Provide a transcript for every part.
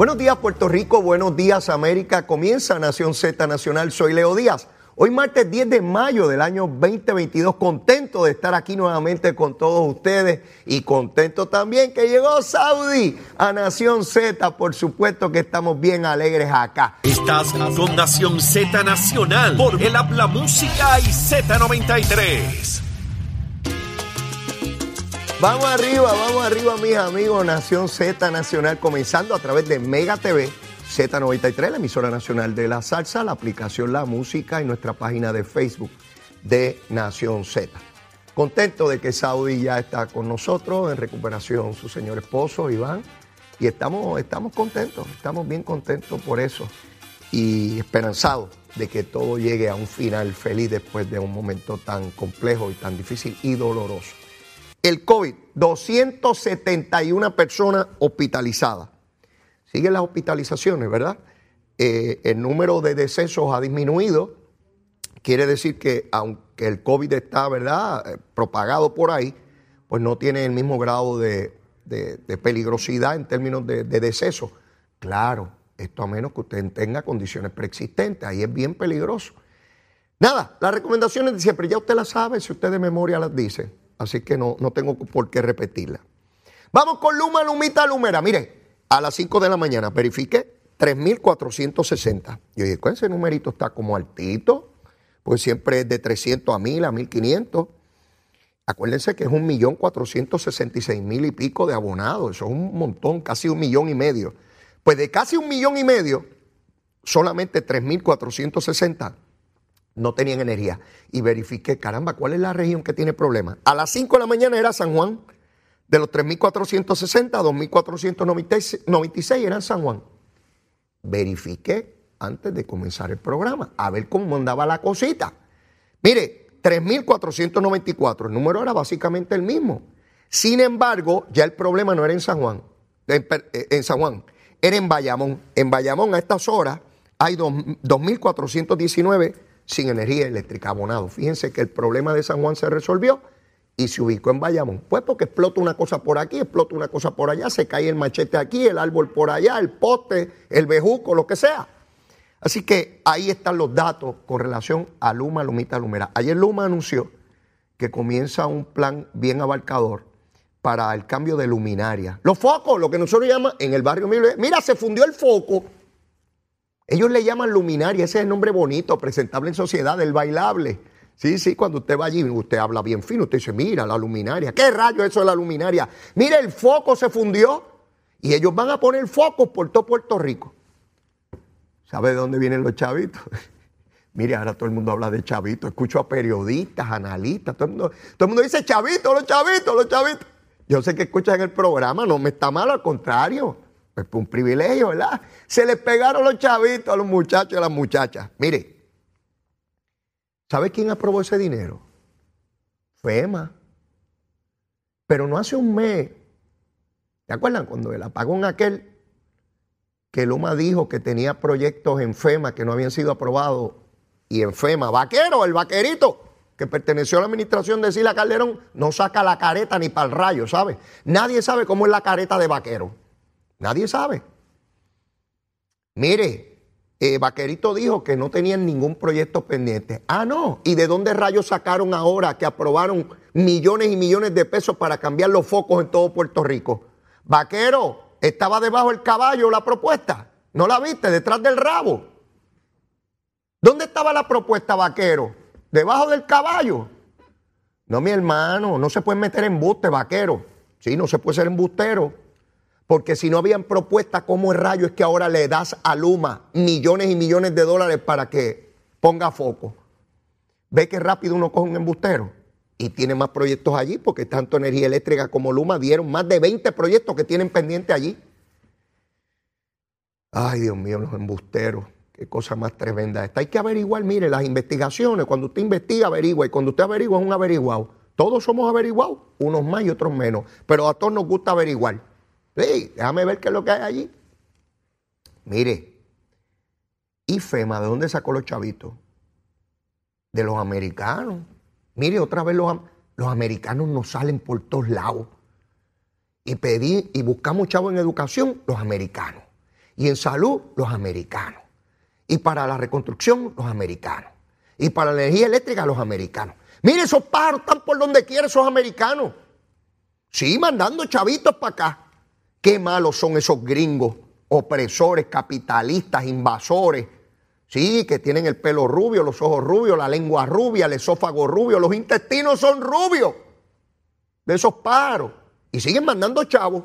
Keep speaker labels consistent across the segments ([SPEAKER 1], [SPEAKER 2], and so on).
[SPEAKER 1] Buenos días Puerto Rico, buenos días América. Comienza Nación Z Nacional. Soy Leo Díaz. Hoy martes 10 de mayo del año 2022, contento de estar aquí nuevamente con todos ustedes y contento también que llegó Saudi a Nación Z. Por supuesto que estamos bien alegres acá.
[SPEAKER 2] Estás con Nación Z Nacional por el Habla Música y Z93.
[SPEAKER 1] Vamos arriba, vamos arriba, mis amigos. Nación Z Nacional, comenzando a través de Mega TV, Z93, la emisora nacional de la salsa, la aplicación La Música y nuestra página de Facebook de Nación Z. Contento de que Saudi ya está con nosotros en recuperación, su señor esposo Iván, y estamos, estamos contentos, estamos bien contentos por eso y esperanzados de que todo llegue a un final feliz después de un momento tan complejo y tan difícil y doloroso. El COVID, 271 personas hospitalizadas. Siguen las hospitalizaciones, ¿verdad? Eh, el número de decesos ha disminuido. Quiere decir que aunque el COVID está, ¿verdad?, eh, propagado por ahí, pues no tiene el mismo grado de, peligrosidad en términos de, de deceso. Claro, esto a menos que usted tenga condiciones preexistentes, ahí es bien peligroso. Nada, las recomendaciones de siempre, ya usted las sabe, si usted de memoria las dice así que no, no tengo por qué repetirla. Vamos con Luma, Lumita, Lumera. Mire, a las 5 de la mañana verifique 3.460. Y oye, ese numerito está como altito, pues siempre es de 300 a 1.000, a 1.500. Acuérdense que es un millón mil y pico de abonados. Eso es un montón, casi un millón y medio. Pues de casi un millón y medio, solamente 3.460 no tenían energía. Y verifiqué, caramba, ¿cuál es la región que tiene problemas? A las 5 de la mañana era San Juan. De los 3.460 a 2.496 eran San Juan. Verifiqué antes de comenzar el programa, a ver cómo andaba la cosita. Mire, 3.494, el número era básicamente el mismo. Sin embargo, ya el problema no era en San Juan, en, en San Juan, era en Bayamón. En Bayamón a estas horas hay 2.419 sin energía eléctrica abonado. Fíjense que el problema de San Juan se resolvió y se ubicó en Bayamón. Pues porque explota una cosa por aquí, explota una cosa por allá, se cae el machete aquí, el árbol por allá, el poste, el bejuco, lo que sea. Así que ahí están los datos con relación a Luma, Lumita, Lumera. Ayer Luma anunció que comienza un plan bien abarcador para el cambio de luminaria. Los focos, lo que nosotros llamamos en el barrio mira, se fundió el foco ellos le llaman luminaria, ese es el nombre bonito, presentable en sociedad, el bailable. Sí, sí, cuando usted va allí, usted habla bien fino, usted dice, mira, la luminaria, ¿qué rayo eso de la luminaria? Mira, el foco se fundió y ellos van a poner focos por todo Puerto Rico. ¿Sabe de dónde vienen los chavitos? Mire, ahora todo el mundo habla de chavitos, escucho a periodistas, analistas, todo el mundo, todo el mundo dice chavitos, los chavitos, los chavitos. Yo sé que escuchan el programa, no me está mal, al contrario. Pues un privilegio, ¿verdad? Se les pegaron los chavitos a los muchachos y a las muchachas. Mire, ¿sabe quién aprobó ese dinero? FEMA. Pero no hace un mes. ¿Se acuerdan cuando el apagón aquel que Luma dijo que tenía proyectos en FEMA que no habían sido aprobados y en FEMA, vaquero, el vaquerito que perteneció a la administración de Sila Calderón, no saca la careta ni para el rayo, ¿sabe? Nadie sabe cómo es la careta de vaquero. Nadie sabe. Mire, eh, Vaquerito dijo que no tenían ningún proyecto pendiente. Ah, no. ¿Y de dónde rayos sacaron ahora que aprobaron millones y millones de pesos para cambiar los focos en todo Puerto Rico? Vaquero, estaba debajo del caballo la propuesta. ¿No la viste? Detrás del rabo. ¿Dónde estaba la propuesta, vaquero? Debajo del caballo. No, mi hermano, no se puede meter en buste, vaquero. Sí, no se puede ser embustero. Porque si no habían propuestas, ¿cómo el rayo es que ahora le das a Luma millones y millones de dólares para que ponga foco? Ve que rápido uno coge un embustero y tiene más proyectos allí, porque tanto Energía Eléctrica como Luma dieron más de 20 proyectos que tienen pendiente allí. Ay, Dios mío, los embusteros. Qué cosa más tremenda esta. Hay que averiguar, mire, las investigaciones. Cuando usted investiga, averigua. Y cuando usted averigua, es un averiguado. Todos somos averiguados, unos más y otros menos. Pero a todos nos gusta averiguar. Sí, déjame ver qué es lo que hay allí. Mire, ¿y FEMA de dónde sacó los chavitos? De los americanos. Mire, otra vez los, los americanos nos salen por todos lados. Y pedí y buscamos chavos en educación, los americanos. Y en salud, los americanos. Y para la reconstrucción, los americanos. Y para la energía eléctrica, los americanos. Mire, esos pájaros están por donde quieren esos americanos. Sí, mandando chavitos para acá. Qué malos son esos gringos, opresores, capitalistas, invasores. Sí, que tienen el pelo rubio, los ojos rubios, la lengua rubia, el esófago rubio, los intestinos son rubios de esos pájaros. Y siguen mandando chavos.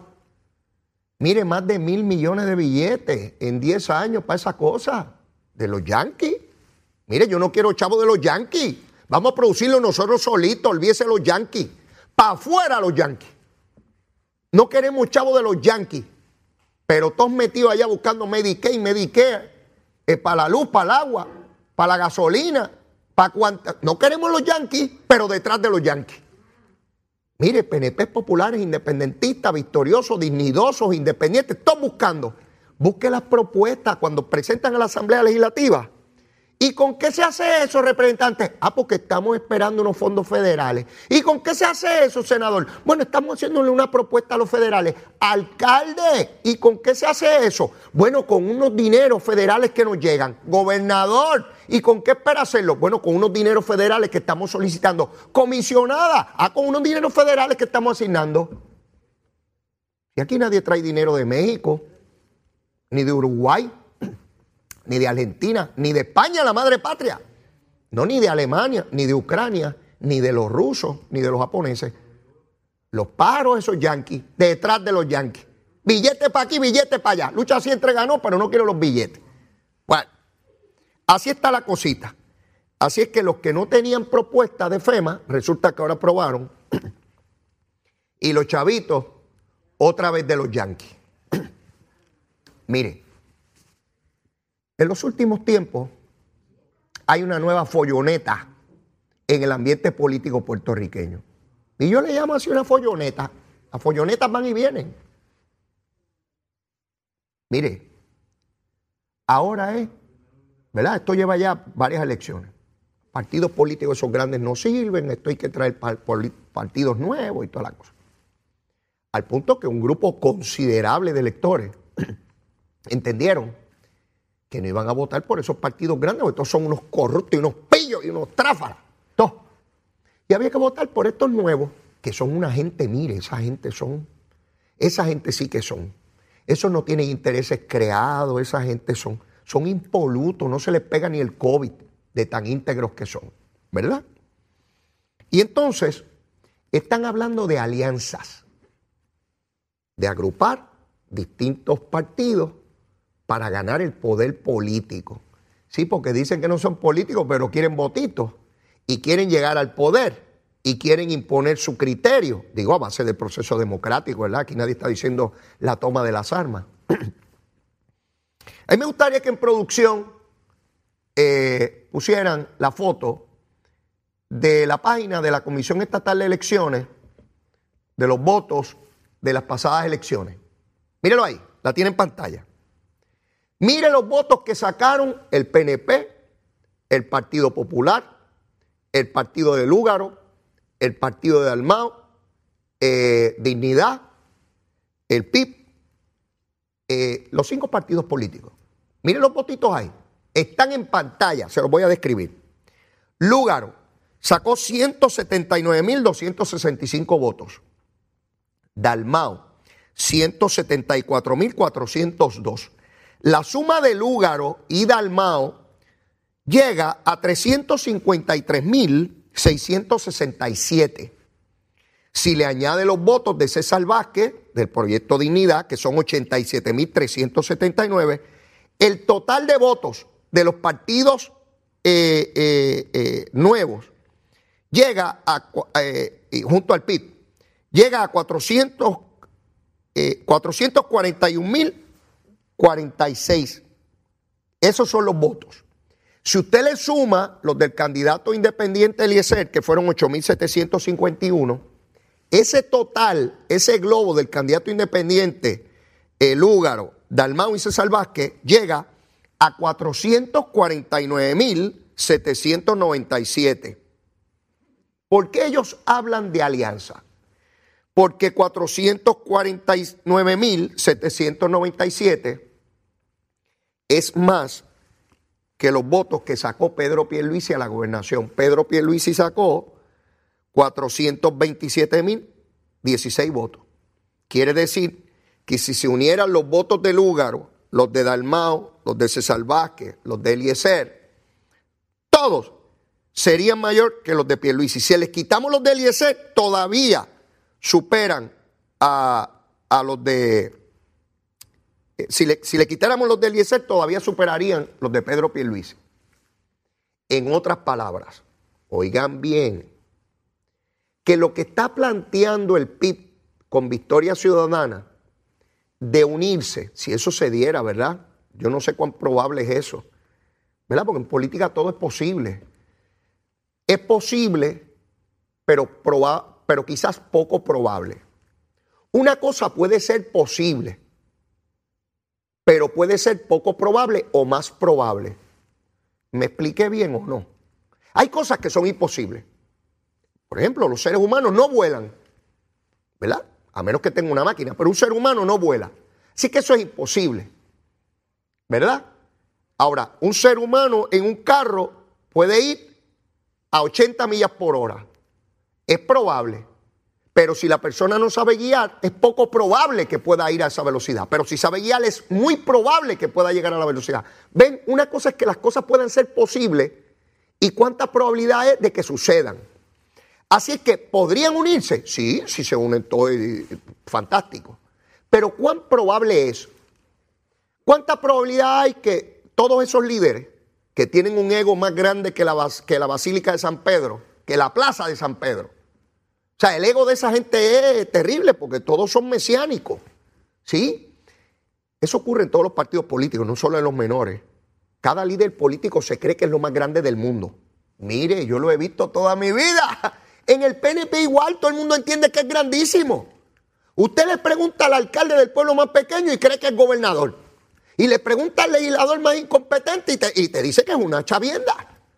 [SPEAKER 1] Mire, más de mil millones de billetes en 10 años para esa cosa. De los yankees. Mire, yo no quiero chavos de los yankees. Vamos a producirlo nosotros solitos, olvídese los yankees. Para afuera los yankees. No queremos chavos de los yankees. Pero todos metidos allá buscando Medicaid, Medicare, eh, para la luz, para el agua, para la gasolina, para cuanta. No queremos los yankees, pero detrás de los yankees. Mire, PNP populares, independentistas, victoriosos, dignidosos, independientes, todos buscando. Busque las propuestas cuando presentan a la Asamblea Legislativa ¿Y con qué se hace eso, representante? Ah, porque estamos esperando unos fondos federales. ¿Y con qué se hace eso, senador? Bueno, estamos haciéndole una propuesta a los federales. Alcalde, ¿y con qué se hace eso? Bueno, con unos dineros federales que nos llegan. Gobernador, ¿y con qué espera hacerlo? Bueno, con unos dineros federales que estamos solicitando. Comisionada, ah, con unos dineros federales que estamos asignando. Y aquí nadie trae dinero de México, ni de Uruguay ni de Argentina, ni de España, la madre patria. No, ni de Alemania, ni de Ucrania, ni de los rusos, ni de los japoneses. Los paros esos yanquis, detrás de los yanquis. Billetes para aquí, billetes para allá. Lucha siempre ganó, pero no quiero los billetes. Bueno, así está la cosita. Así es que los que no tenían propuesta de FEMA, resulta que ahora aprobaron. y los chavitos, otra vez de los yanquis. Mire, en los últimos tiempos hay una nueva folloneta en el ambiente político puertorriqueño. Y yo le llamo así una folloneta. Las follonetas van y vienen. Mire, ahora es, ¿verdad? Esto lleva ya varias elecciones. Partidos políticos esos grandes no sirven, esto hay que traer partidos nuevos y toda la cosa. Al punto que un grupo considerable de electores entendieron que no iban a votar por esos partidos grandes, porque estos son unos corruptos y unos pillos y unos tráfalas. Y había que votar por estos nuevos, que son una gente, mire, esa gente son, esa gente sí que son. Esos no tienen intereses creados, esa gente son, son impolutos, no se les pega ni el COVID de tan íntegros que son, ¿verdad? Y entonces están hablando de alianzas, de agrupar distintos partidos para ganar el poder político. Sí, porque dicen que no son políticos, pero quieren votitos y quieren llegar al poder y quieren imponer su criterio. Digo, a base del proceso democrático, ¿verdad? Aquí nadie está diciendo la toma de las armas. a mí me gustaría que en producción eh, pusieran la foto de la página de la Comisión Estatal de Elecciones, de los votos de las pasadas elecciones. Mírelo ahí, la tiene en pantalla. Mire los votos que sacaron el PNP, el Partido Popular, el Partido de Lúgaro, el Partido de Almao, eh, Dignidad, el PIB, eh, los cinco partidos políticos. Mire los votitos ahí. Están en pantalla, se los voy a describir. Lúgaro sacó 179.265 votos. Dalmao, 174.402. La suma de Lúgaro y Dalmao llega a 353.667. Si le añade los votos de César Vázquez, del proyecto Dignidad, que son 87.379, el total de votos de los partidos eh, eh, eh, nuevos llega a, junto al PIB, llega a 400, 441.000 46. Esos son los votos. Si usted le suma los del candidato independiente Eliezer, que fueron 8.751, ese total, ese globo del candidato independiente, el Húgaro, Dalmau y César Vázquez, llega a 449.797. ¿Por qué ellos hablan de alianza? Porque 449.797 es más que los votos que sacó Pedro Pierluisi a la gobernación. Pedro Pierluisi sacó 427 mil 16 votos. Quiere decir que si se unieran los votos de Lúgaro, los de Dalmao, los de César Vázquez, los de Eliezer, todos serían mayor que los de Pierluisi. Si les quitamos los de Eliezer, todavía superan a, a los de eh, si le, si le quitáramos los del Eliezer, todavía superarían los de Pedro Pierluisi. En otras palabras, oigan bien, que lo que está planteando el PIB con Victoria Ciudadana de unirse, si eso se diera, ¿verdad? Yo no sé cuán probable es eso, ¿verdad? Porque en política todo es posible. Es posible, pero, pero quizás poco probable. Una cosa puede ser posible, pero puede ser poco probable o más probable. ¿Me expliqué bien o no? Hay cosas que son imposibles. Por ejemplo, los seres humanos no vuelan, ¿verdad? A menos que tenga una máquina, pero un ser humano no vuela. Así que eso es imposible, ¿verdad? Ahora, un ser humano en un carro puede ir a 80 millas por hora. Es probable. Pero si la persona no sabe guiar, es poco probable que pueda ir a esa velocidad. Pero si sabe guiar, es muy probable que pueda llegar a la velocidad. Ven, una cosa es que las cosas puedan ser posibles y cuánta probabilidad es de que sucedan. Así es que podrían unirse. Sí, si se unen todo, fantástico. Pero ¿cuán probable es? ¿Cuánta probabilidad hay que todos esos líderes que tienen un ego más grande que la, que la Basílica de San Pedro, que la Plaza de San Pedro, o sea, el ego de esa gente es terrible porque todos son mesiánicos. ¿Sí? Eso ocurre en todos los partidos políticos, no solo en los menores. Cada líder político se cree que es lo más grande del mundo. Mire, yo lo he visto toda mi vida. En el PNP igual todo el mundo entiende que es grandísimo. Usted le pregunta al alcalde del pueblo más pequeño y cree que es gobernador. Y le pregunta al legislador más incompetente y te, dice que es una chavienda.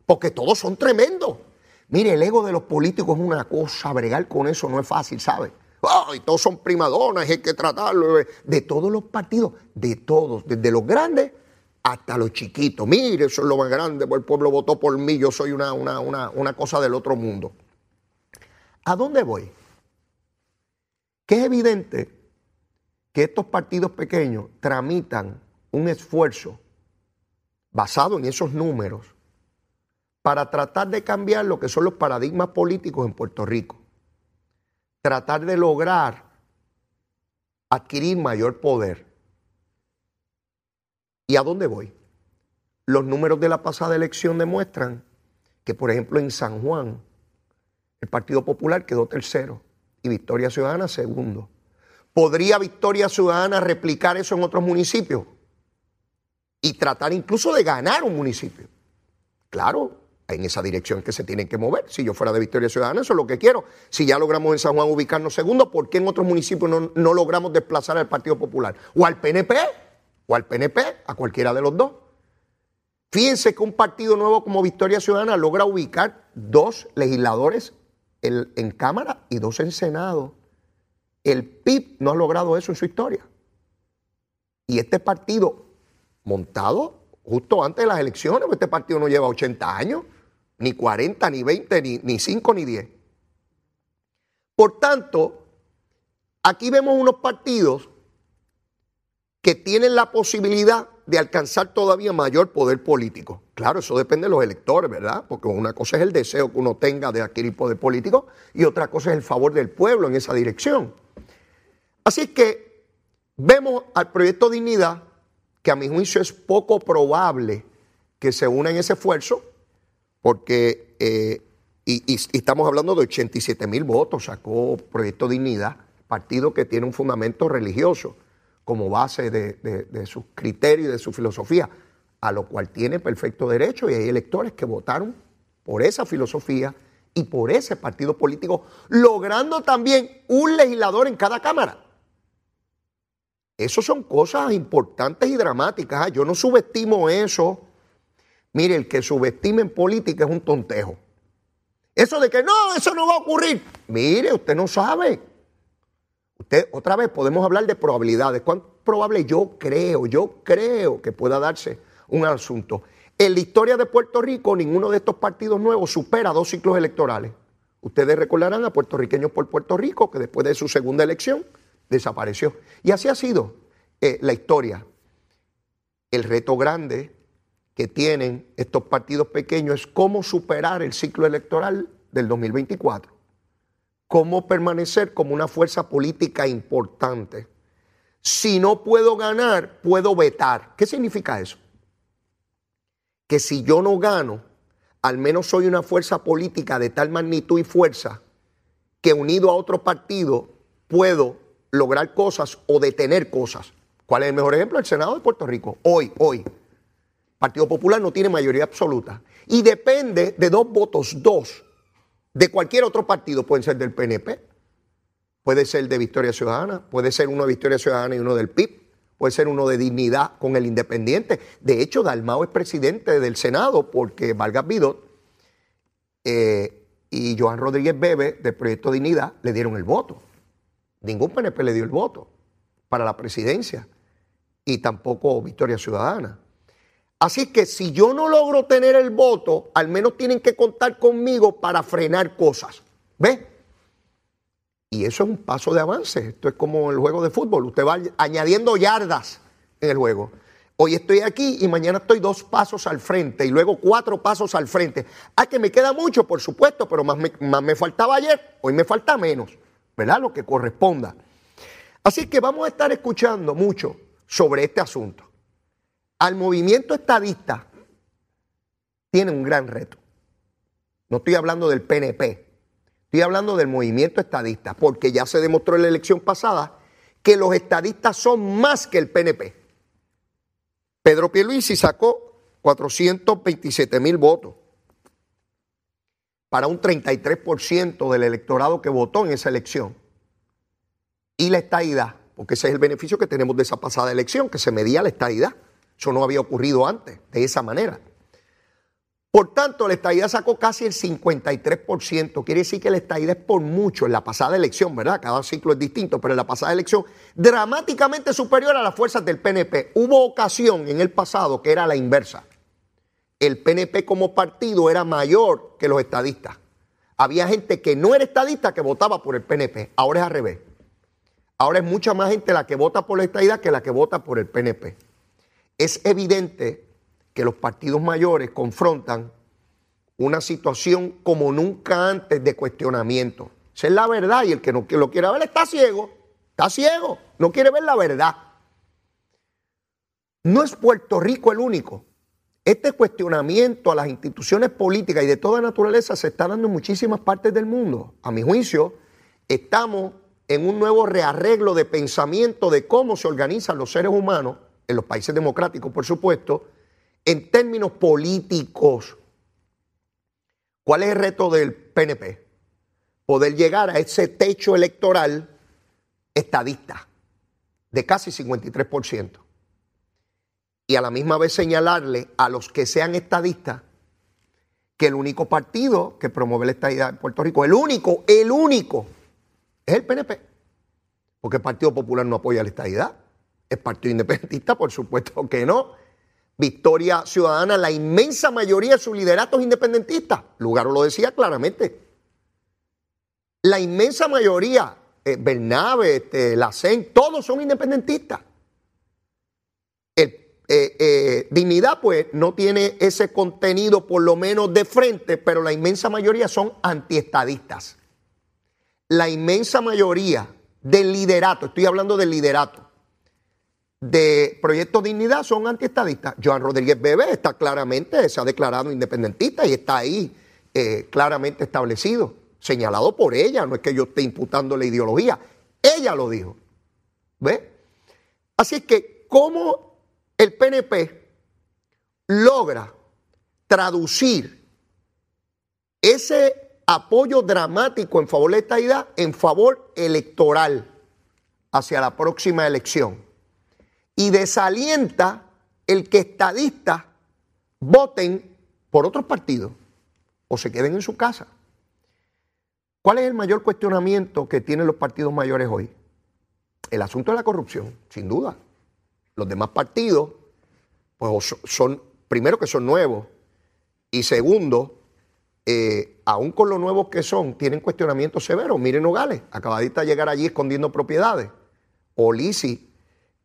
[SPEAKER 1] Porque todos son tremendos. Mire, el ego de los políticos es una cosa, bregar con eso no es fácil, ¿sabe? Ay, todos son primadonas, hay que tratarlo. De todos los partidos, de todos, desde los grandes hasta los chiquitos. Mire, eso es lo más grande, el pueblo votó por mí, yo soy una, una, una cosa del otro mundo. ¿A dónde voy? Que es evidente que estos partidos pequeños tramitan un esfuerzo basado en esos números para tratar de cambiar lo que son los paradigmas políticos en Puerto Rico. Tratar de lograr adquirir mayor poder. ¿Y a dónde voy? Los números de la pasada elección demuestran que, por ejemplo, en San Juan, el Partido Popular quedó tercero y Victoria Ciudadana segundo. ¿Podría Victoria Ciudadana replicar eso en otros municipios? Y tratar incluso de ganar un municipio. Claro, en esa dirección que se tienen que mover. Si yo fuera de Victoria Ciudadana, eso es lo que quiero. Si ya logramos en San Juan ubicarnos segundo, ¿por qué en otros municipios no, logramos desplazar al Partido Popular? O al PNP, o al PNP, a cualquiera de los dos. Fíjense que un partido nuevo como Victoria Ciudadana logra ubicar dos legisladores en, en Cámara y dos en Senado. El PIB no ha logrado eso en su historia. Y este partido montado justo antes de las elecciones, este partido no lleva 80 años ni 40, ni 20, ni, ni 5, ni 10. Por tanto, aquí vemos unos partidos que tienen la posibilidad de alcanzar todavía mayor poder político. Claro, eso depende de los electores, ¿verdad? Porque una cosa es el deseo que uno tenga de adquirir poder político y otra cosa es el favor del pueblo en esa dirección. Así que vemos al proyecto Dignidad, que a mi juicio es poco probable que se una en ese esfuerzo, porque, eh, y, estamos hablando de 87 mil votos, sacó Proyecto Dignidad, partido que tiene un fundamento religioso como base de, sus criterios y de su filosofía, a lo cual tiene perfecto derecho y hay electores que votaron por esa filosofía y por ese partido político, logrando también un legislador en cada Cámara. Eso son cosas importantes y dramáticas. Ah, yo no subestimo eso Mire, el que subestime en política es un tontejo. Eso de que no, eso no va a ocurrir. Mire, usted no sabe. Usted, otra vez, podemos hablar de probabilidades. ¿Cuán probable yo creo, yo creo que pueda darse un asunto? En la historia de Puerto Rico, ninguno de estos partidos nuevos supera dos ciclos electorales. Ustedes recordarán a puertorriqueños por Puerto Rico, que después de su segunda elección desapareció. Y así ha sido eh, la historia. El reto grande que tienen estos partidos pequeños es cómo superar el ciclo electoral del 2024 cómo permanecer como una fuerza política importante. Si no puedo ganar, puedo vetar. ¿Qué significa eso? Que si yo no gano, al menos soy una fuerza política de tal magnitud y fuerza que unido a otro partido puedo lograr cosas o detener cosas. ¿Cuál es el mejor ejemplo? El Senado de Puerto Rico. Hoy, hoy. Partido Popular no tiene mayoría absoluta. Y depende de dos votos, dos, de cualquier otro partido, pueden ser del PNP, puede ser de Victoria Ciudadana, puede ser uno de Victoria Ciudadana y uno del PIB, puede ser uno de Dignidad con el Independiente. De hecho, Dalmao es presidente del Senado porque Vargas Vidot eh, y Joan Rodríguez Bebe del Proyecto Dignidad le dieron el voto. Ningún PNP le dio el voto para la presidencia y tampoco Victoria Ciudadana. Así que si yo no logro tener el voto, al menos tienen que contar conmigo para frenar cosas. ¿Ves? Y eso es un paso de avance. Esto es como el juego de fútbol. Usted va añadiendo yardas en el juego. Hoy estoy aquí y mañana estoy dos pasos al frente y luego cuatro pasos al frente. Ah, que me queda mucho, por supuesto, pero más me, más me faltaba ayer. Hoy me falta menos, ¿verdad? Lo que corresponda. Así que vamos a estar escuchando mucho sobre este asunto al movimiento estadista tiene un gran reto. No estoy hablando del PNP, estoy hablando del movimiento estadista, porque ya se demostró en la elección pasada que los estadistas son más que el PNP. Pedro Pierluisi sacó 427 mil votos para un 33% del electorado que votó en esa elección. Y la estadidad, porque ese es el beneficio que tenemos de esa pasada elección, que se medía la estadidad. Eso no había ocurrido antes, de esa manera. Por tanto, la estadía sacó casi el 53%. Quiere decir que la estadía es por mucho en la pasada elección, ¿verdad? Cada ciclo es distinto, pero en la pasada elección dramáticamente superior a las fuerzas del PNP. Hubo ocasión en el pasado que era la inversa. El PNP como partido era mayor que los estadistas. Había gente que no era estadista que votaba por el PNP. Ahora es al revés. Ahora es mucha más gente la que vota por la estadía que la que vota por el PNP es evidente que los partidos mayores confrontan una situación como nunca antes de cuestionamiento. Esa es la verdad y el que no lo quiera ver está ciego, está ciego, no quiere ver la verdad. No es Puerto Rico el único. Este cuestionamiento a las instituciones políticas y de toda naturaleza se está dando en muchísimas partes del mundo. A mi juicio, estamos en un nuevo rearreglo de pensamiento de cómo se organizan los seres humanos en los países democráticos, por supuesto, en términos políticos. ¿Cuál es el reto del PNP? Poder llegar a ese techo electoral estadista de casi 53%. Y a la misma vez señalarle a los que sean estadistas que el único partido que promueve la estadidad en Puerto Rico, el único, el único, es el PNP. Porque el Partido Popular no apoya la estadidad. ¿Es partido independentista? Por supuesto que no. Victoria Ciudadana, la inmensa mayoría de sus lideratos independentistas. Lugaro lo decía claramente. La inmensa mayoría, eh, Bernabe, este, la CEN, todos son independentistas. Eh, eh, dignidad, pues, no tiene ese contenido, por lo menos de frente, pero la inmensa mayoría son antiestadistas. La inmensa mayoría del liderato, estoy hablando del liderato, de Proyecto Dignidad son antiestadistas. Joan Rodríguez Bebe está claramente, se ha declarado independentista y está ahí eh, claramente establecido, señalado por ella, no es que yo esté imputando la ideología, ella lo dijo. ¿Ve? Así que, ¿cómo el PNP logra traducir ese apoyo dramático en favor de la estadidad en favor electoral hacia la próxima elección? Y desalienta el que estadistas voten por otros partidos o se queden en su casa. ¿Cuál es el mayor cuestionamiento que tienen los partidos mayores hoy? el asunto de la corrupción, sin duda. Los demás partidos, pues son, primero que son nuevos, y segundo, eh, aún con lo nuevos que son, tienen cuestionamientos severos. Miren Nogales, acabadita de llegar allí escondiendo propiedades. O Lisi,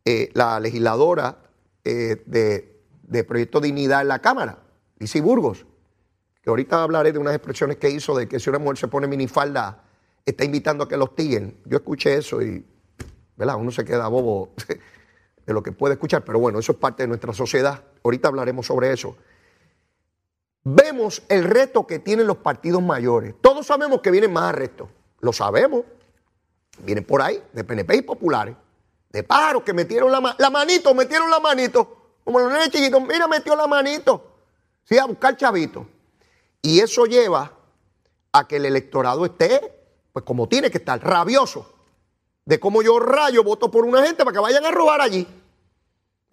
[SPEAKER 1] eh, la legisladora eh, de, de, Proyecto Dignidad en la Cámara, Lisi Burgos, que ahorita hablaré de unas expresiones que hizo de que si una mujer se pone minifalda, está invitando a que los tiguen. Yo escuché eso y, ¿verdad? Uno se queda bobo de lo que puede escuchar, pero bueno, eso es parte de nuestra sociedad. Ahorita hablaremos sobre eso vemos el reto que tienen los partidos mayores. Todos sabemos que vienen más arrestos, lo sabemos. Vienen por ahí, de PNP y populares, de pájaros que metieron la, la manito, metieron la manito, como los nenes chiquitos, mira, metió la manito, sí, a buscar chavitos. Y eso lleva a que el electorado esté, pues como tiene que estar, rabioso, de cómo yo rayo voto por una gente para que vayan a robar allí.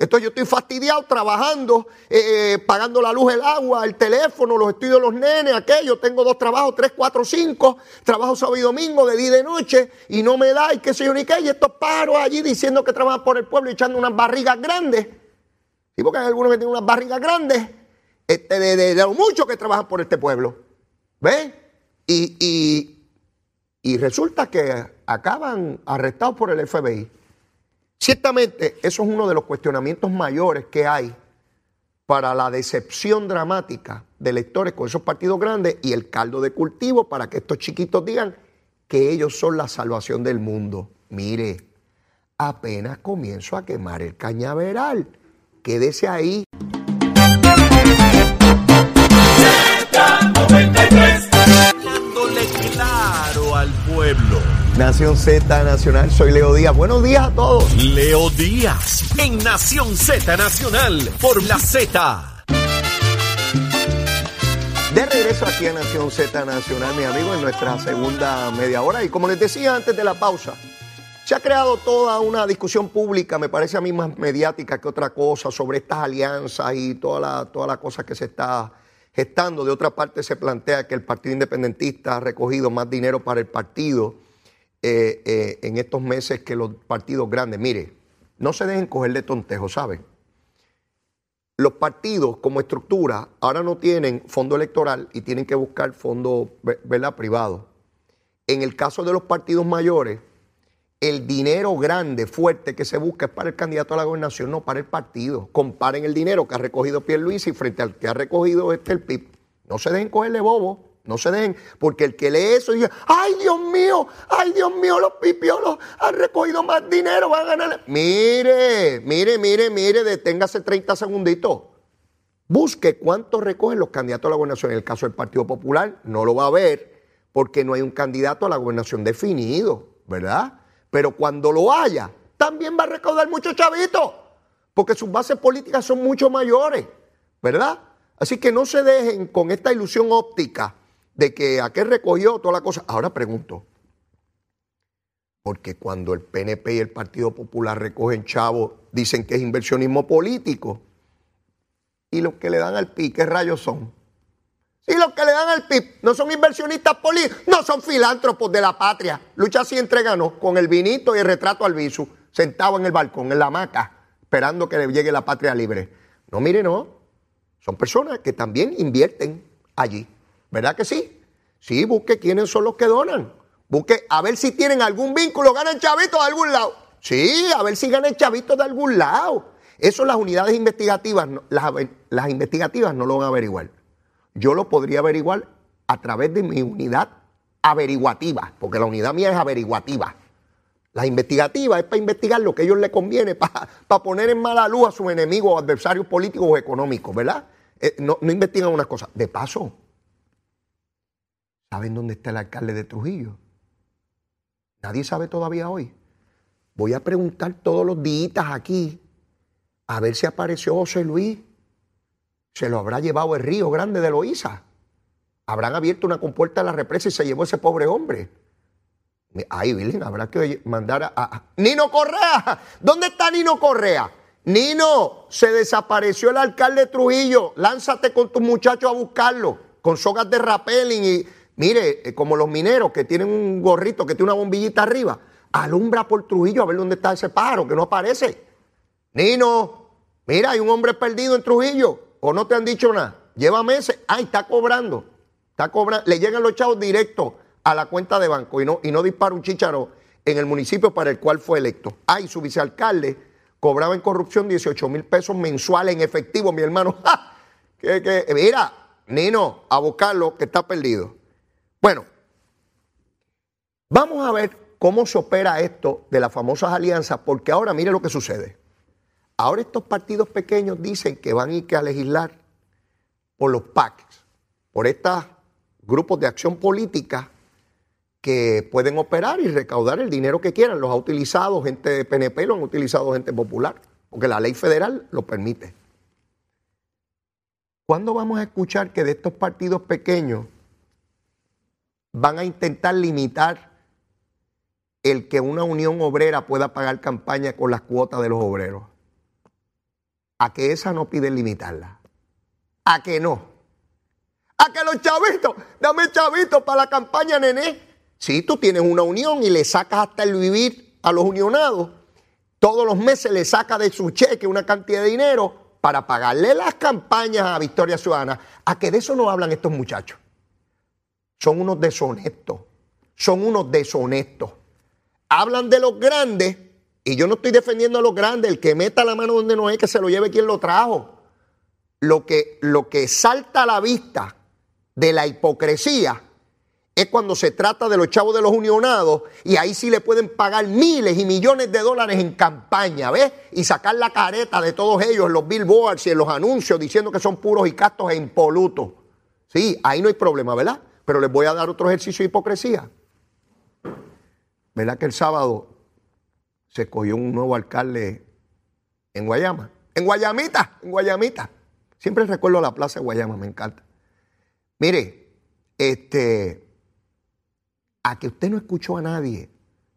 [SPEAKER 1] Entonces yo estoy fastidiado trabajando, eh, eh, pagando la luz, el agua, el teléfono, los estudios de los nenes, aquello. Tengo dos trabajos, tres, cuatro, cinco. Trabajo sábado y domingo, de día y de noche, y no me da, y qué sé yo ni qué. Y estos paros allí diciendo que trabajan por el pueblo y echando unas barrigas grandes. Sí, porque hay algunos que tienen unas barrigas grandes, este, de, de, lo mucho que trabajan por este pueblo. ¿Ves? Y, y resulta que acaban arrestados por el FBI. Ciertamente, eso es uno de los cuestionamientos mayores que hay para la decepción dramática de electores con esos partidos grandes y el caldo de cultivo para que estos chiquitos digan que ellos son la salvación del mundo. Mire, apenas comienzo a quemar el cañaveral. Quédese ahí.
[SPEAKER 2] claro al pueblo.
[SPEAKER 1] Nación Z Nacional, soy Leo Díaz. Buenos días a todos.
[SPEAKER 2] Leo Díaz, en Nación Z Nacional, por la Z.
[SPEAKER 1] De regreso aquí a Nación Z Nacional, mi amigo, en nuestra segunda media hora. Y como les decía antes de la pausa, se ha creado toda una discusión pública, me parece a mí más mediática que otra cosa, sobre estas alianzas y toda la, toda la cosa que se está gestando. De otra parte, se plantea que el Partido Independentista ha recogido más dinero para el partido eh, eh, en estos meses que los partidos grandes. Mire, no se dejen coger de tontejo, ¿saben? Los partidos como estructura ahora no tienen fondo electoral y tienen que buscar fondo ¿verdad? privado. En el caso de los partidos mayores, el dinero grande, fuerte que se busca es para el candidato a la gobernación, no para el partido. Comparen el dinero que ha recogido y frente al que ha recogido este el PIB. No se dejen cogerle bobo. No se dejen, porque el que lee eso dice, ay Dios mío, ay Dios mío, los pipiolos han recogido más dinero, van a ganar. Mire, mire, mire, mire, deténgase 30 segunditos. Busque cuánto recogen los candidatos a la gobernación. En el caso del Partido Popular, no lo va a ver, porque no hay un candidato a la gobernación definido, ¿verdad? Pero cuando lo haya, también va a recaudar muchos chavitos, porque sus bases políticas son mucho mayores, ¿verdad? Así que no se dejen con esta ilusión óptica de que aquel recogió toda la cosa. Ahora pregunto, porque cuando el PNP y el Partido Popular recogen chavos, dicen que es inversionismo político. Y los que le dan al PIB, ¿qué rayos son? Si los que le dan al PIB no son inversionistas políticos, no son filántropos de la patria. Lucha así entregano con el vinito y el retrato al visu, sentado en el balcón, en la hamaca, esperando que le llegue la patria libre. No, mire, no. Son personas que también invierten allí. ¿Verdad que sí? Sí, busque quiénes son los que donan. Busque a ver si tienen algún vínculo, ganan chavitos de algún lado. Sí, a ver si ganan chavitos de algún lado. Eso las unidades investigativas, las, las investigativas no lo van a averiguar. Yo lo podría averiguar a través de mi unidad averiguativa, porque la unidad mía es averiguativa. La investigativa es para investigar lo que a ellos les conviene, para, poner en mala luz a sus enemigos o adversarios políticos o económicos, ¿verdad? Eh, no, no investigan unas cosas. De paso, ¿Saben dónde está el alcalde de Trujillo? Nadie sabe todavía hoy. Voy a preguntar todos los días aquí a ver si apareció José Luis. Se lo habrá llevado el río grande de Loíza. Habrán abierto una compuerta a la represa y se llevó ese pobre hombre. Ay, Virgen, habrá que mandar a, a, Nino Correa. ¿Dónde está Nino Correa? Nino, se desapareció el alcalde de Trujillo. Lánzate con tus muchachos a buscarlo, con sogas de rappelling y Mire, eh, como los mineros que tienen un gorrito que tiene una bombillita arriba, alumbra por Trujillo a ver dónde está ese pájaro que no aparece. Nino, mira, hay un hombre perdido en Trujillo, o no te han dicho nada. Lleva meses, ay, está cobrando, está cobrando, le llegan los chavos directos a la cuenta de banco y no, y no dispara un chicharo en el municipio para el cual fue electo. Ay, su vicealcalde cobraba en corrupción 18 mil pesos mensuales en efectivo, mi hermano. Que, mira, Nino, a buscarlo que está perdido. Bueno, vamos a ver cómo se opera esto de las famosas alianzas, porque ahora mire lo que sucede. Ahora estos partidos pequeños dicen que van a ir a legislar por los PACs, por estos grupos de acción política que pueden operar y recaudar el dinero que quieran. Los ha utilizado gente de PNP, lo han utilizado gente popular, porque la ley federal lo permite. ¿Cuándo vamos a escuchar que de estos partidos pequeños van a intentar limitar el que una unión obrera pueda pagar campaña con las cuotas de los obreros? A que esa no piden limitarla. A que no. A que los chavitos, dame chavitos para la campaña, nené. Si tú tienes una unión y le sacas hasta el vivir a los unionados, todos los meses le sacas de su cheque una cantidad de dinero para pagarle las campañas a Victoria Ciudadana. A que de eso no hablan estos muchachos. Son unos deshonestos. Son unos deshonestos. Hablan de los grandes y yo no estoy defendiendo a los grandes. El que meta la mano donde no es, que se lo lleve quien lo trajo. Lo que, lo que salta a la vista de la hipocresía es cuando se trata de los chavos de los unionados y ahí sí le pueden pagar miles y millones de dólares en campaña, ¿ves? Y sacar la careta de todos ellos en los billboards y en los anuncios diciendo que son puros y castos e impolutos. Sí, ahí no hay problema, ¿verdad? Pero les voy a dar otro ejercicio de hipocresía. ¿Verdad que el sábado se escogió un nuevo alcalde en Guayama? En Guayamita, en Guayamita. Siempre recuerdo la plaza de Guayama, me encanta. Mire, este, a que usted no escuchó a nadie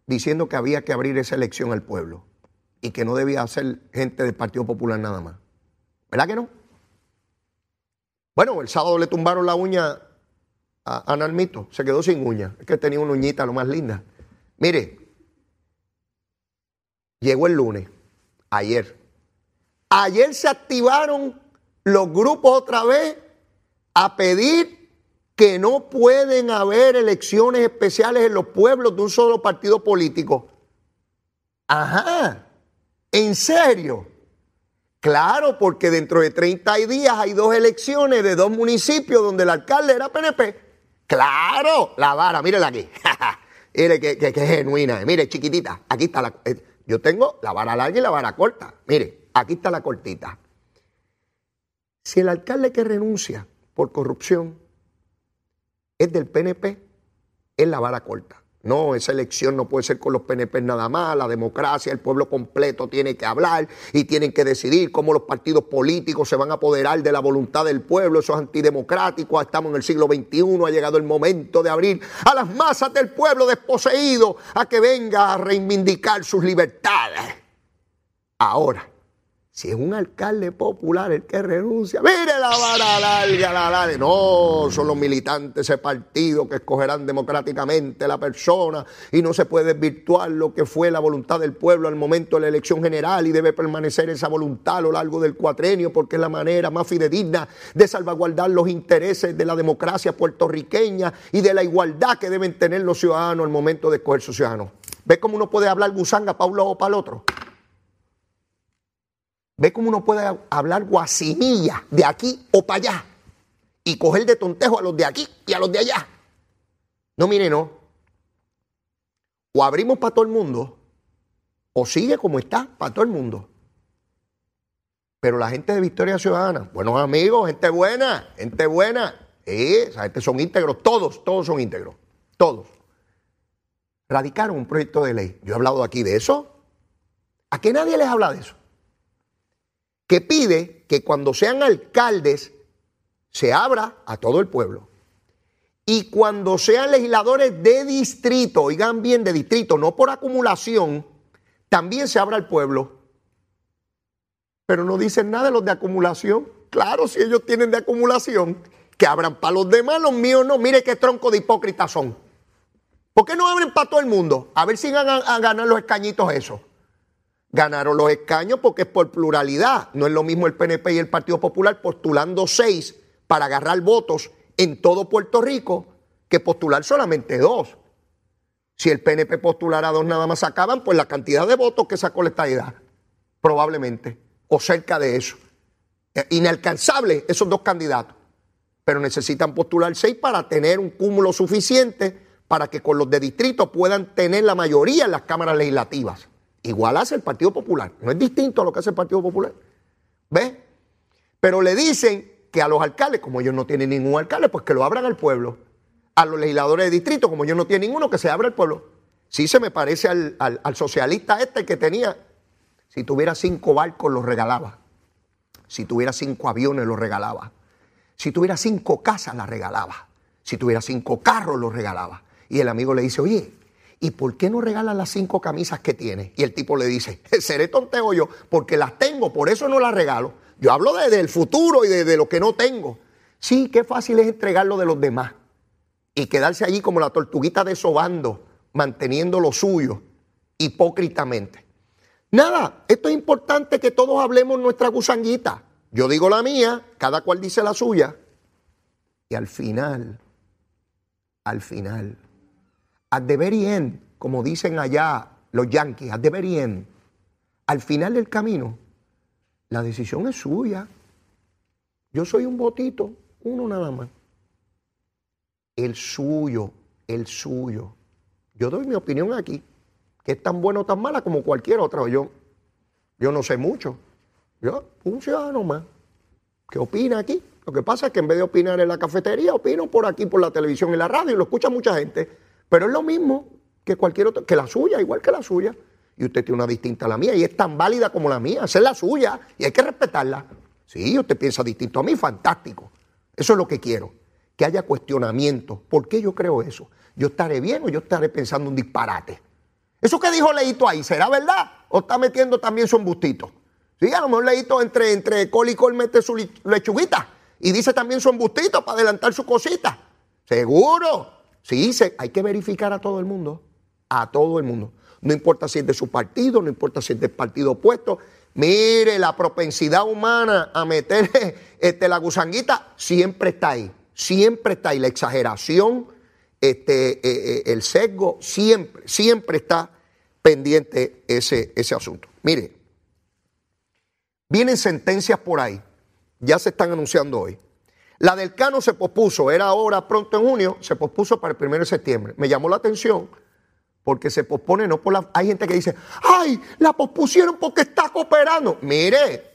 [SPEAKER 1] diciendo que había que abrir esa elección al pueblo y que no debía ser gente del Partido Popular nada más. ¿Verdad que no? Bueno, el sábado le tumbaron la uña a, Nalmito, se quedó sin uña, es que tenía una uñita lo más linda. Mire, llegó el lunes, ayer. Ayer se activaron los grupos otra vez a pedir que no pueden haber elecciones especiales en los pueblos de un solo partido político. Ajá, ¿en serio? Claro, porque dentro de 30 días hay dos elecciones de dos municipios donde el alcalde era PNP. Claro, la vara, mírela aquí. Mire que, que, es genuina, mire chiquitita, aquí está la... Eh, yo tengo la vara larga y la vara corta. Mire, aquí está la cortita. Si el alcalde que renuncia por corrupción es del PNP, es la vara corta. No, esa elección no puede ser con los PNP nada más, la democracia, el pueblo completo tiene que hablar y tienen que decidir cómo los partidos políticos se van a apoderar de la voluntad del pueblo, eso es antidemocrático, estamos en el siglo XXI, ha llegado el momento de abrir a las masas del pueblo desposeído a que venga a reivindicar sus libertades. Ahora, si es un alcalde popular el que renuncia, mire la vara larga, la. No, son los militantes de ese partido que escogerán democráticamente la persona y no se puede desvirtuar lo que fue la voluntad del pueblo al momento de la elección general y debe permanecer esa voluntad a lo largo del cuatrenio porque es la manera más fidedigna de salvaguardar los intereses de la democracia puertorriqueña y de la igualdad que deben tener los ciudadanos al momento de escoger sus ciudadanos. ¿Ve cómo uno puede hablar gusanga para un lado o para el otro? Ve cómo uno puede hablar guasimilla de aquí o para allá y coger de tontejo a los de aquí y a los de allá. No, mire, no. O abrimos para todo el mundo o sigue como está para todo el mundo. Pero la gente de Victoria Ciudadana, buenos amigos, gente buena, gente buena. Esa gente son íntegros, todos, todos son íntegros, todos. Radicaron un proyecto de ley. Yo he hablado aquí de eso. ¿A qué nadie les habla de eso? Que pide que cuando sean alcaldes se abra a todo el pueblo. Y cuando sean legisladores de distrito, oigan bien de distrito, no por acumulación, también se abra al pueblo. Pero no dicen nada de los de acumulación. Claro, si ellos tienen de acumulación, que abran para los demás, los míos no. Mire qué tronco de hipócritas son. ¿Por qué no abren para todo el mundo? A ver si van a, ganar los escañitos eso. Ganaron los escaños porque es por pluralidad. No es lo mismo el PNP y el Partido Popular postulando seis para agarrar votos en todo Puerto Rico que postular solamente dos. Si el PNP postulara dos nada más sacaban, pues la cantidad de votos que sacó la estadidad, probablemente, o cerca de eso. Eh, inalcanzable esos dos candidatos, pero necesitan postular seis para tener un cúmulo suficiente para que con los de distrito puedan tener la mayoría en las cámaras legislativas. Igual hace el Partido Popular, no es distinto a lo que hace el Partido Popular. ¿Ves? Pero le dicen que a los alcaldes, como ellos no tienen ningún alcalde, pues que lo abran al pueblo. A los legisladores de distrito, como ellos no tienen ninguno, que se abra al pueblo. Sí se me parece al, al socialista este que tenía, si tuviera cinco barcos los regalaba. Si tuviera cinco aviones los regalaba. Si tuviera cinco casas las regalaba. Si tuviera cinco carros los regalaba. Y el amigo le dice, oye, ¿y por qué no regalas las cinco camisas que tiene? Y el tipo le dice, seré tonteo yo, porque las tengo, por eso no las regalo. Yo hablo de, del futuro y de, lo que no tengo. Sí, qué fácil es entregarlo de los demás y quedarse allí como la tortuguita desobando, manteniendo lo suyo hipócritamente. Nada, esto es importante que todos hablemos nuestra gusanguita. Yo digo la mía, cada cual dice la suya. Y al final, al final, at the very end, como dicen allá los yankees, at the very end, al final del camino, la decisión es suya. Yo soy un votito, uno nada más. El suyo, el suyo. Yo doy mi opinión aquí, que es tan buena o tan mala como cualquier otra. Yo, yo no sé mucho. Yo, un ciudadano más, que opina aquí. Lo que pasa es que en vez de opinar en la cafetería, opino por aquí, por la televisión y la radio, lo escucha mucha gente. Pero es lo mismo que cualquier otro, que la suya, igual que la suya y usted tiene una distinta a la mía y es tan válida como la mía. Esa es la suya y hay que respetarla. Sí, usted piensa distinto a mí, fantástico. Eso es lo que quiero, que haya cuestionamiento. ¿Por qué yo creo eso? ¿Yo estaré bien o yo estaré pensando un disparate? Eso que dijo Leito ahí, ¿será verdad? ¿O está metiendo también su embustito? Sí, a lo mejor Leito entre, entre col y col mete su lechuguita y dice también su embustito para adelantar su cosita. ¿Seguro? Sí, hay que verificar a todo el mundo. A todo el mundo no importa si es de su partido, no importa si es del partido opuesto. Mire, la propensidad humana a meter este, la gusanguita siempre está ahí, siempre está ahí. La exageración, este, eh, eh, el sesgo, siempre, siempre está pendiente ese, ese asunto. Mire, vienen sentencias por ahí, ya se están anunciando hoy. La del Cano se pospuso, era ahora pronto en junio, se pospuso para el 1 de septiembre. Me llamó la atención porque se pospone, no por la... Hay gente que dice, ay, la pospusieron porque está cooperando. Mire,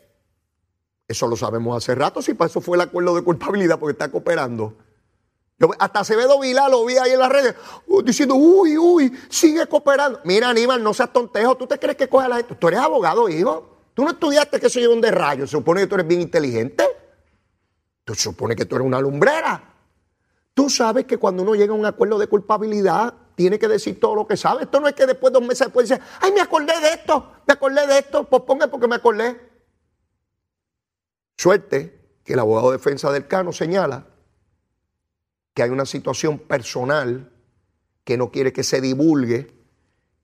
[SPEAKER 1] eso lo sabemos hace rato, si para eso fue el acuerdo de culpabilidad, porque está cooperando. Yo, hasta Acevedo Vila lo vi ahí en las redes uh, diciendo, uy, uy, sigue cooperando. Mira, Aníbal, no seas tontejo. ¿Tú te crees que coge a la gente? Tú eres abogado, hijo. Tú no estudiaste que soy un de rayos. Se supone que tú eres bien inteligente. Tú supone que tú eres una lumbrera. Tú sabes que cuando uno llega a un acuerdo de culpabilidad, tiene que decir todo lo que sabe. Esto no es que después de dos meses después dice, ay, me acordé de esto, me acordé de esto, pues ponga porque me acordé. Suerte que el abogado de defensa del Cano señala que hay una situación personal que no quiere que se divulgue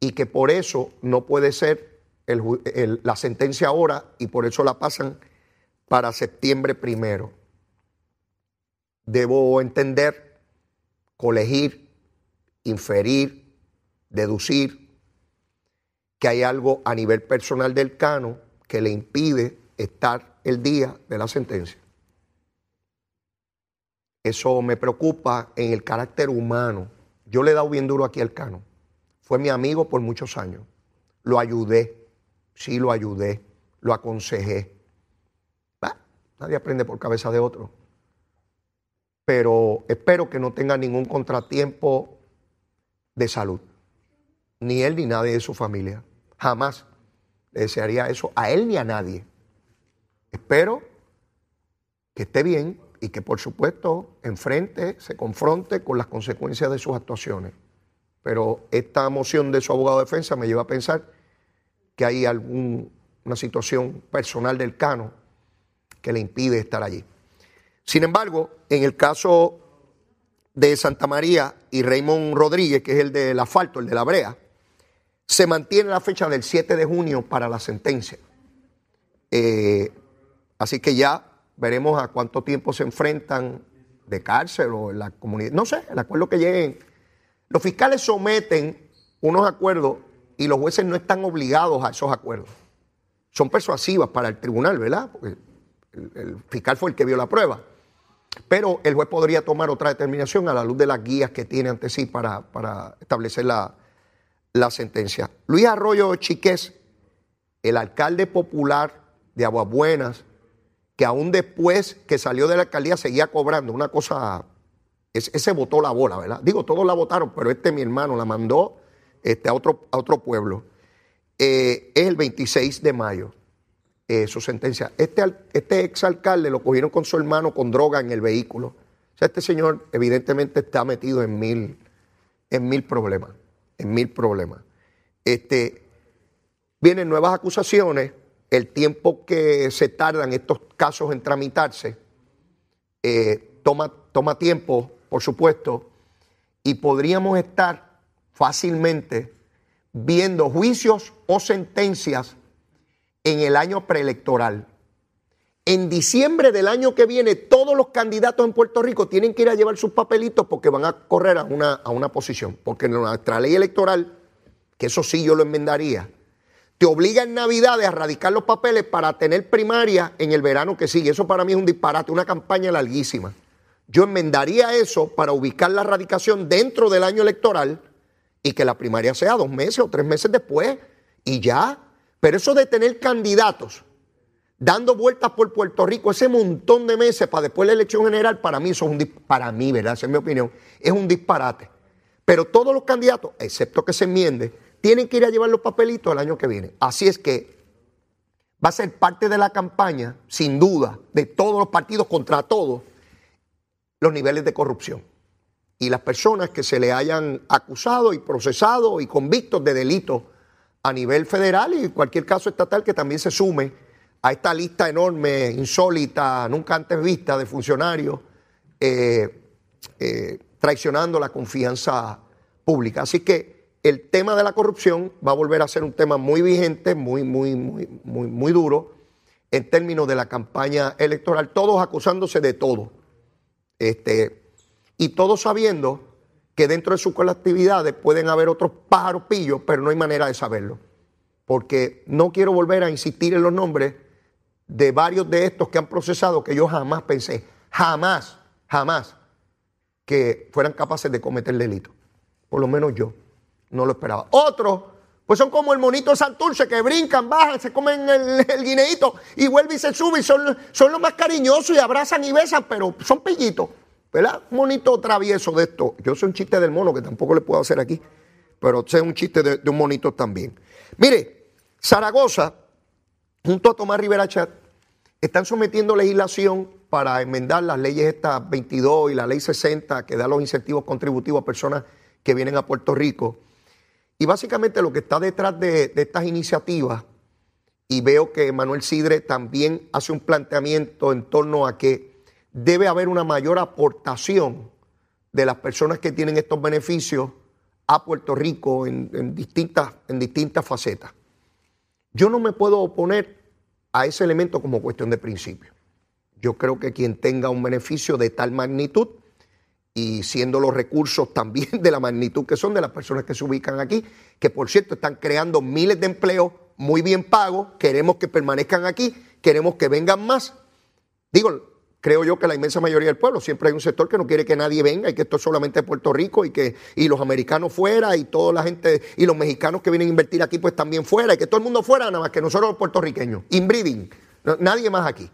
[SPEAKER 1] y que por eso no puede ser la sentencia ahora y por eso la pasan para septiembre primero. Debo entender, colegir inferir, deducir que hay algo a nivel personal del Cano que le impide estar el día de la sentencia. Eso me preocupa en el carácter humano. Yo le he dado bien duro aquí al Cano. Fue mi amigo por muchos años. Lo ayudé, sí lo ayudé, lo aconsejé. nadie aprende por cabeza de otro. Pero espero que no tenga ningún contratiempo de salud. Ni él ni nadie de su familia. Jamás le desearía eso a él ni a nadie. Espero que esté bien y que por supuesto enfrente, se confronte con las consecuencias de sus actuaciones. Pero esta moción de su abogado de defensa me lleva a pensar que hay alguna situación personal del Cano que le impide estar allí. Sin embargo, en el caso de Santa María y Raymond Rodríguez, que es el del asfalto, el de la brea, se mantiene la fecha del 7 de junio para la sentencia. Eh, así que ya veremos a cuánto tiempo se enfrentan de cárcel o en la comunidad. No sé, el acuerdo que lleguen. Los fiscales someten unos acuerdos y los jueces no están obligados a esos acuerdos. Son persuasivas para el tribunal, ¿verdad? Porque el, fiscal fue el que vio la prueba. Pero el juez podría tomar otra determinación a la luz de las guías que tiene ante sí para, para establecer la, la sentencia. Luis Arroyo Chiqués, el alcalde popular de Aguabuenas, que aún después que salió de la alcaldía seguía cobrando una cosa, ese votó la bola, ¿verdad? Digo, todos la votaron, pero este mi hermano la mandó este, a, otro, a otro pueblo. Eh, es el 26 de mayo eh, su sentencia. Este, este exalcalde lo cogieron con su hermano con droga en el vehículo. O sea, este señor evidentemente está metido en mil, en mil problemas en mil problemas. Este, vienen nuevas acusaciones, el tiempo que se tardan estos casos en tramitarse eh, toma, toma tiempo, por supuesto, y podríamos estar fácilmente viendo juicios o sentencias en el año preelectoral. En diciembre del año que viene, todos los candidatos en Puerto Rico tienen que ir a llevar sus papelitos porque van a correr a una, a una posición. Porque nuestra ley electoral, que eso sí yo lo enmendaría, te obliga en Navidad a radicar los papeles para tener primaria en el verano que sigue. Eso para mí es un disparate, una campaña larguísima. Yo enmendaría eso para ubicar la radicación dentro del año electoral y que la primaria sea dos meses o tres meses después y ya. Pero eso de tener candidatos dando vueltas por Puerto Rico ese montón de meses para después la elección general, para mí eso es un para mí, ¿verdad? Es mi opinión, es un disparate. Pero todos los candidatos, excepto que se enmiende, tienen que ir a llevar los papelitos el año que viene. Así es que va a ser parte de la campaña, sin duda, de todos los partidos contra todos, los niveles de corrupción. Y las personas que se le hayan acusado y procesado y convictos de delitos a nivel federal y cualquier caso estatal que también se sume a esta lista enorme, insólita, nunca antes vista de funcionarios eh, eh, traicionando la confianza pública. Así que el tema de la corrupción va a volver a ser un tema muy vigente, muy, muy, muy, muy, muy duro en términos de la campaña electoral, todos acusándose de todo. Este, y todos sabiendo que dentro de sus colectividades pueden haber otros pájaros pillos, pero no hay manera de saberlo. Porque no quiero volver a insistir en los nombres de varios de estos que han procesado que yo jamás pensé, jamás, jamás, que fueran capaces de cometer delito. Por lo menos yo no lo esperaba. Otros, pues son como el monito Santurce que brincan, bajan, se comen el, el guineíto y vuelven y se suben. Son, son los más cariñosos y abrazan y besan, pero son pellitos. ¿Verdad? Monito travieso de esto. Yo soy un chiste del mono que tampoco le puedo hacer aquí, pero sé un chiste de, de un monito también. Mire, Zaragoza junto a Tomás Rivera Chat, están sometiendo legislación para enmendar las leyes estas 22 y la ley 60 que da los incentivos contributivos a personas que vienen a Puerto Rico. Y básicamente lo que está detrás de, de estas iniciativas, y veo que Manuel Sidre también hace un planteamiento en torno a que debe haber una mayor aportación de las personas que tienen estos beneficios a Puerto Rico en, distintas, en distintas facetas. Yo no me puedo oponer a ese elemento como cuestión de principio. Yo creo que quien tenga un beneficio de tal magnitud y siendo los recursos también de la magnitud que son de las personas que se ubican aquí, que por cierto están creando miles de empleos muy bien pagos, queremos que permanezcan aquí, queremos que vengan más. Digo, creo yo que la inmensa mayoría del pueblo, siempre hay un sector que no quiere que nadie venga y que esto es solamente Puerto Rico y que y los americanos fuera y toda la gente y los mexicanos que vienen a invertir aquí pues también fuera y que todo el mundo fuera nada más que nosotros los puertorriqueños, inbreeding, nadie más aquí.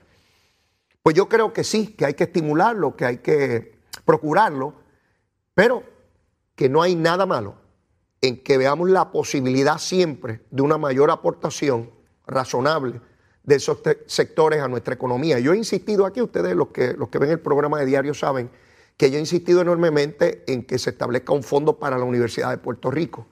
[SPEAKER 1] Pues yo creo que sí, que hay que estimularlo, que hay que procurarlo, pero que no hay nada malo en que veamos la posibilidad siempre de una mayor aportación razonable de esos sectores a nuestra economía. Yo he insistido aquí, ustedes los que, los que ven el programa de diario saben, que yo he insistido enormemente en que se establezca un fondo para la Universidad de Puerto Rico.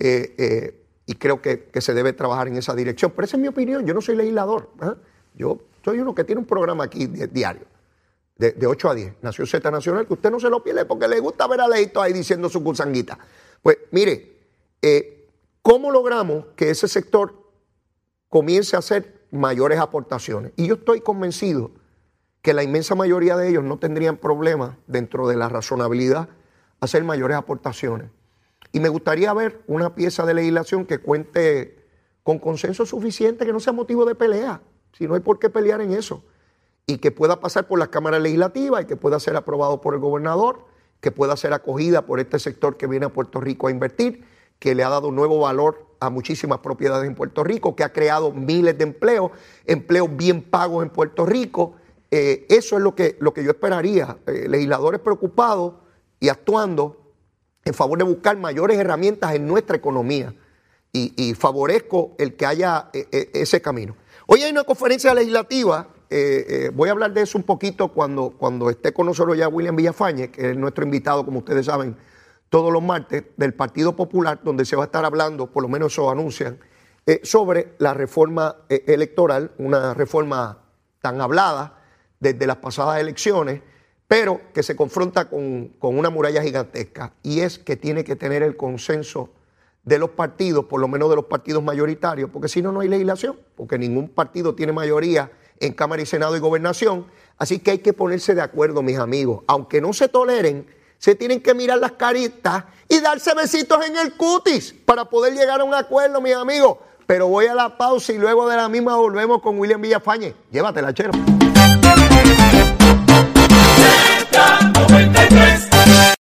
[SPEAKER 1] Eh, eh, y creo que, se debe trabajar en esa dirección. Pero esa es mi opinión, yo no soy legislador. ¿ah? Yo soy uno que tiene un programa aquí diario. de, 8 a 10, Nación Z Nacional, que usted no se lo pierde porque le gusta ver a Leito ahí diciendo su cursanguita. Pues mire, eh, ¿cómo logramos que ese sector comience a hacer mayores aportaciones? Y yo estoy convencido que la inmensa mayoría de ellos no tendrían problema dentro de la razonabilidad hacer mayores aportaciones. Y me gustaría ver una pieza de legislación que cuente con consenso suficiente, que no sea motivo de pelea, si no hay por qué pelear en eso, y que pueda pasar por la Cámara Legislativa y que pueda ser aprobado por el gobernador, que pueda ser acogida por este sector que viene a Puerto Rico a invertir, que le ha dado nuevo valor a muchísimas propiedades en Puerto Rico, que ha creado miles de empleos, empleos bien pagos en Puerto Rico, eh, eso es lo que, lo que yo esperaría. Eh, legisladores preocupados y actuando en favor de buscar mayores herramientas en nuestra economía. Y, favorezco el que haya eh, ese camino. Hoy hay una conferencia legislativa, voy a hablar de eso un poquito cuando, cuando esté con nosotros ya William Villafañe, que es nuestro invitado, como ustedes saben, todos los martes, del Partido Popular, donde se va a estar hablando, por lo menos eso anuncian, sobre la reforma electoral, una reforma tan hablada, desde las pasadas elecciones, pero que se confronta con, una muralla gigantesca y es que tiene que tener el consenso de los partidos, por lo menos de los partidos mayoritarios, porque si no, no hay legislación, porque ningún partido tiene mayoría en Cámara y Senado y Gobernación. Así que hay que ponerse de acuerdo, mis amigos. Aunque no se toleren, se tienen que mirar las caritas y darse besitos en el cutis para poder llegar a un acuerdo, mis amigos. Pero voy a la pausa y luego de la misma volvemos con William Villafañe. Llévatela, chero.